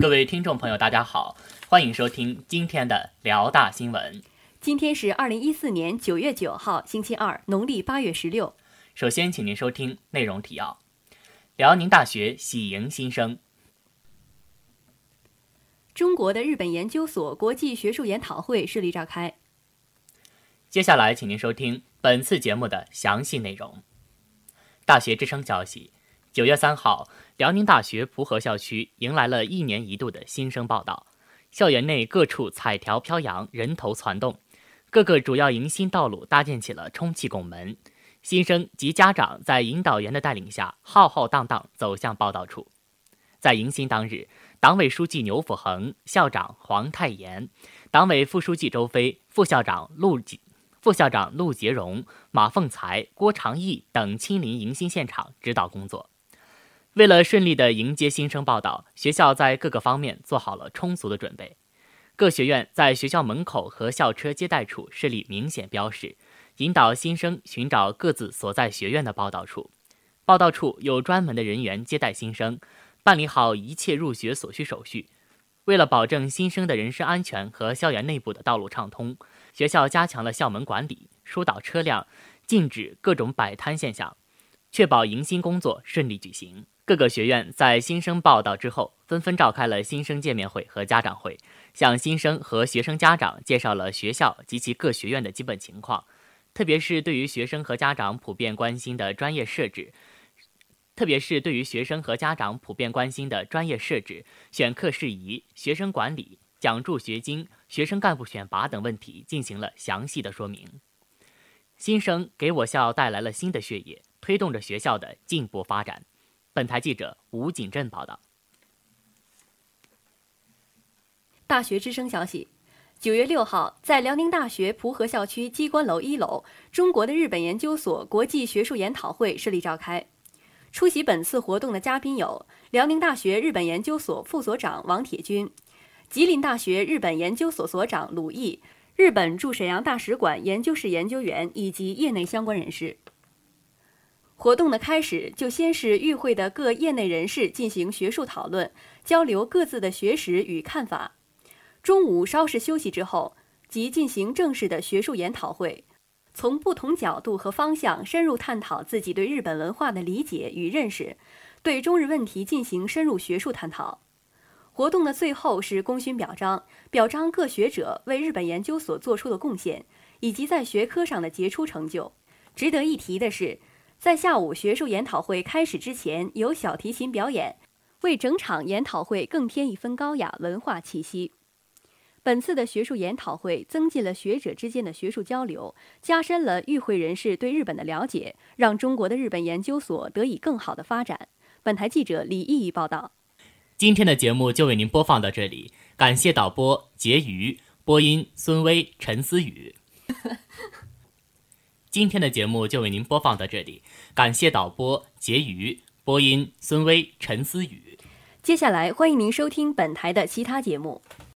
各位听众朋友，大家好，欢迎收听今天的辽大新闻。今天是二零一四年九月九号，星期二，农历八月十六。首先，请您收听内容提要：辽宁大学喜迎新生。中国的日本研究所国际学术研讨会顺利召开。接下来，请您收听本次节目的详细内容。大学之声消息：九月三号。辽宁大学蒲河校区迎来了一年一度的新生报道，校园内各处彩条飘扬，人头攒动，各个主要迎新道路搭建起了充气拱门，新生及家长在引导员的带领下浩浩荡荡走向报道处。在迎新当日，党委书记牛辅恒、校长黄泰岩、党委副书记周飞、副校长陆副校长陆杰荣、马凤才、郭长义等亲临迎新现场指导工作。为了顺利地迎接新生报道，学校在各个方面做好了充足的准备。各学院在学校门口和校车接待处设立明显标识，引导新生寻找各自所在学院的报道处。报道处有专门的人员接待新生，办理好一切入学所需手续。为了保证新生的人身安全和校园内部的道路畅通，学校加强了校门管理，疏导车辆，禁止各种摆摊现象，确保迎新工作顺利举行。各个学院在新生报到之后，纷纷召开了新生见面会和家长会，向新生和学生家长介绍了学校及其各学院的基本情况，特别是对于学生和家长普遍关心的专业设置，特别是对于学生和家长普遍关心的专业设置、选课事宜、学生管理、奖助学金、学生干部选拔等问题进行了详细的说明。新生给我校带来了新的血液，推动着学校的进步发展。本台记者吴景镇报道。大学之声消息：九月六号，在辽宁大学蒲河校区机关楼一楼，中国的日本研究所国际学术研讨会顺利召开。出席本次活动的嘉宾有辽宁大学日本研究所副所长王铁军、吉林大学日本研究所所长鲁毅、日本驻沈阳大使馆研究室研究员以及业内相关人士。活动的开始就先是与会的各业内人士进行学术讨论，交流各自的学识与看法。中午稍事休息之后，即进行正式的学术研讨会，从不同角度和方向深入探讨自己对日本文化的理解与认识，对中日问题进行深入学术探讨。活动的最后是功勋表彰，表彰各学者为日本研究所做出的贡献，以及在学科上的杰出成就。值得一提的是。在下午学术研讨会开始之前，有小提琴表演，为整场研讨会更添一分高雅文化气息。本次的学术研讨会增进了学者之间的学术交流，加深了与会人士对日本的了解，让中国的日本研究所得以更好的发展。本台记者李毅报道。今天的节目就为您播放到这里，感谢导播婕妤，播音孙威、陈思雨。今天的节目就为您播放到这里，感谢导播婕妤，播音孙威、陈思雨。接下来欢迎您收听本台的其他节目。